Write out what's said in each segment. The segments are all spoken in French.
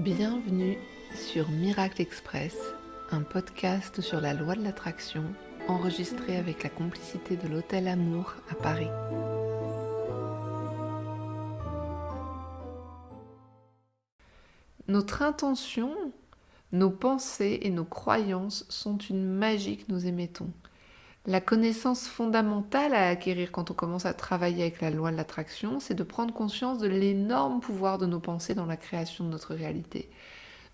Bienvenue sur Miracle Express, un podcast sur la loi de l'attraction enregistré avec la complicité de l'Hôtel Amour à Paris. Notre intention, nos pensées et nos croyances sont une magie que nous émettons. La connaissance fondamentale à acquérir quand on commence à travailler avec la loi de l'attraction, c'est de prendre conscience de l'énorme pouvoir de nos pensées dans la création de notre réalité.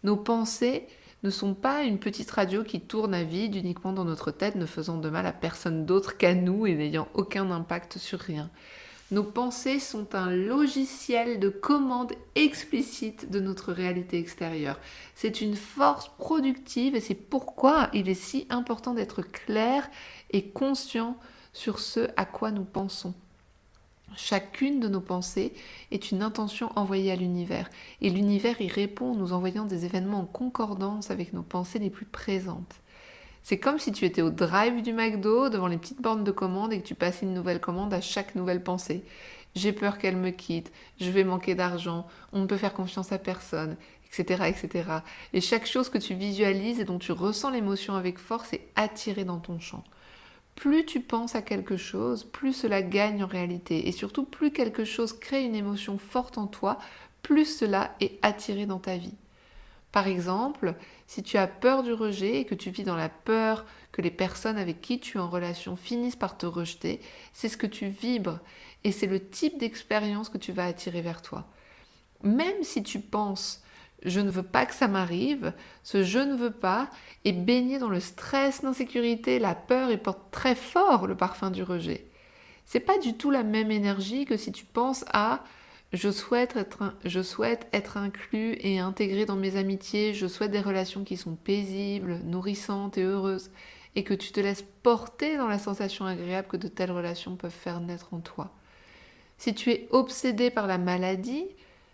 Nos pensées ne sont pas une petite radio qui tourne à vide uniquement dans notre tête, ne faisant de mal à personne d'autre qu'à nous et n'ayant aucun impact sur rien. Nos pensées sont un logiciel de commande explicite de notre réalité extérieure. C'est une force productive et c'est pourquoi il est si important d'être clair et conscient sur ce à quoi nous pensons. Chacune de nos pensées est une intention envoyée à l'univers et l'univers y répond en nous envoyant des événements en concordance avec nos pensées les plus présentes. C'est comme si tu étais au drive du McDo devant les petites bornes de commande et que tu passais une nouvelle commande à chaque nouvelle pensée. J'ai peur qu'elle me quitte, je vais manquer d'argent, on ne peut faire confiance à personne, etc., etc. Et chaque chose que tu visualises et dont tu ressens l'émotion avec force est attirée dans ton champ. Plus tu penses à quelque chose, plus cela gagne en réalité. Et surtout, plus quelque chose crée une émotion forte en toi, plus cela est attiré dans ta vie. Par exemple, si tu as peur du rejet et que tu vis dans la peur que les personnes avec qui tu es en relation finissent par te rejeter, c'est ce que tu vibres et c'est le type d'expérience que tu vas attirer vers toi. Même si tu penses je ne veux pas que ça m'arrive, ce je ne veux pas est baigné dans le stress, l'insécurité, la peur et porte très fort le parfum du rejet. C'est pas du tout la même énergie que si tu penses à je souhaite, être, inclus et intégré dans mes amitiés, je souhaite des relations qui sont paisibles, nourrissantes et heureuses, et que tu te laisses porter dans la sensation agréable que de telles relations peuvent faire naître en toi. Si tu es obsédé par la maladie,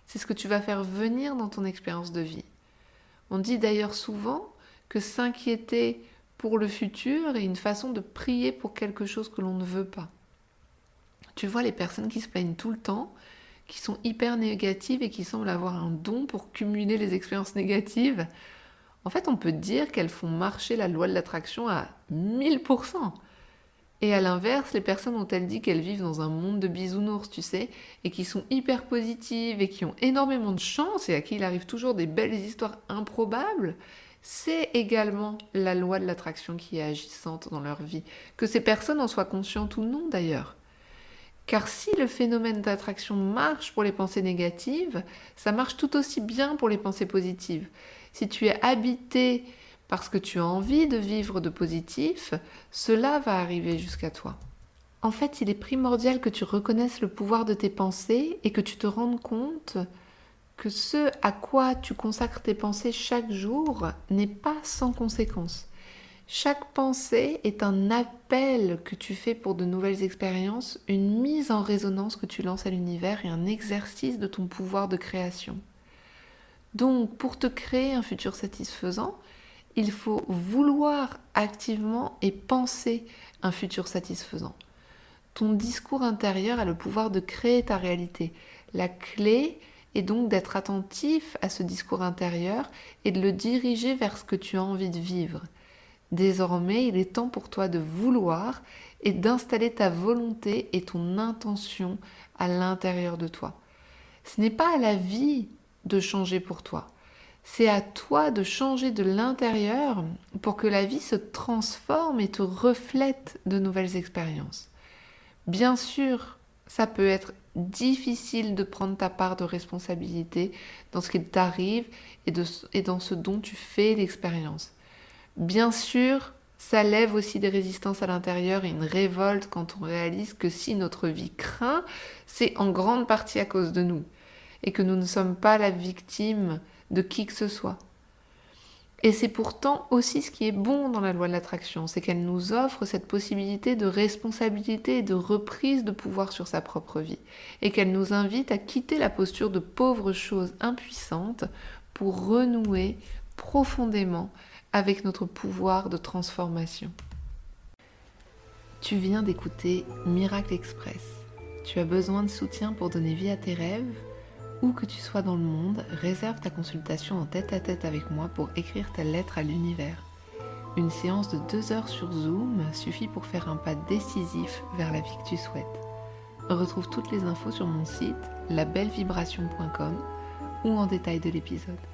c'est ce que tu vas faire venir dans ton expérience de vie. On dit d'ailleurs souvent que s'inquiéter pour le futur est une façon de prier pour quelque chose que l'on ne veut pas. Tu vois les personnes qui se plaignent tout le temps, qui sont hyper négatives et qui semblent avoir un don pour cumuler les expériences négatives, en fait, on peut dire qu'elles font marcher la loi de l'attraction à 1000%. Et à l'inverse, les personnes dont elles dit qu'elles vivent dans un monde de bisounours, tu sais, et qui sont hyper positives et qui ont énormément de chance et à qui il arrive toujours des belles histoires improbables, c'est également la loi de l'attraction qui est agissante dans leur vie. Que ces personnes en soient conscientes ou non d'ailleurs. Car si le phénomène d'attraction marche pour les pensées négatives, ça marche tout aussi bien pour les pensées positives. Si tu es habité parce que tu as envie de vivre de positif, cela va arriver jusqu'à toi. En fait, il est primordial que tu reconnaisses le pouvoir de tes pensées et que tu te rendes compte que ce à quoi tu consacres tes pensées chaque jour n'est pas sans conséquence. Chaque pensée est un appel que tu fais pour de nouvelles expériences, une mise en résonance que tu lances à l'univers et un exercice de ton pouvoir de création. Donc, pour te créer un futur satisfaisant, il faut vouloir activement et penser un futur satisfaisant. Ton discours intérieur a le pouvoir de créer ta réalité. La clé est donc d'être attentif à ce discours intérieur et de le diriger vers ce que tu as envie de vivre. Désormais, il est temps pour toi de vouloir et d'installer ta volonté et ton intention à l'intérieur de toi. Ce n'est pas à la vie de changer pour toi. C'est à toi de changer de l'intérieur pour que la vie se transforme et te reflète de nouvelles expériences. Bien sûr, ça peut être difficile de prendre ta part de responsabilité dans ce qui t'arrive et, dans ce dont tu fais l'expérience. Bien sûr, ça lève aussi des résistances à l'intérieur et une révolte quand on réalise que si notre vie craint, c'est en grande partie à cause de nous et que nous ne sommes pas la victime de qui que ce soit. Et c'est pourtant aussi ce qui est bon dans la loi de l'attraction, c'est qu'elle nous offre cette possibilité de responsabilité et de reprise de pouvoir sur sa propre vie, et qu'elle nous invite à quitter la posture de pauvre chose impuissante pour renouer profondément avec notre pouvoir de transformation. Tu viens d'écouter Miracle Express. Tu as besoin de soutien pour donner vie à tes rêves Où que tu sois dans le monde, réserve ta consultation en tête à tête avec moi pour écrire ta lettre à l'univers. Une séance de deux heures sur Zoom suffit pour faire un pas décisif vers la vie que tu souhaites. Retrouve toutes les infos sur mon site labellevibration.com ou en détail de l'épisode.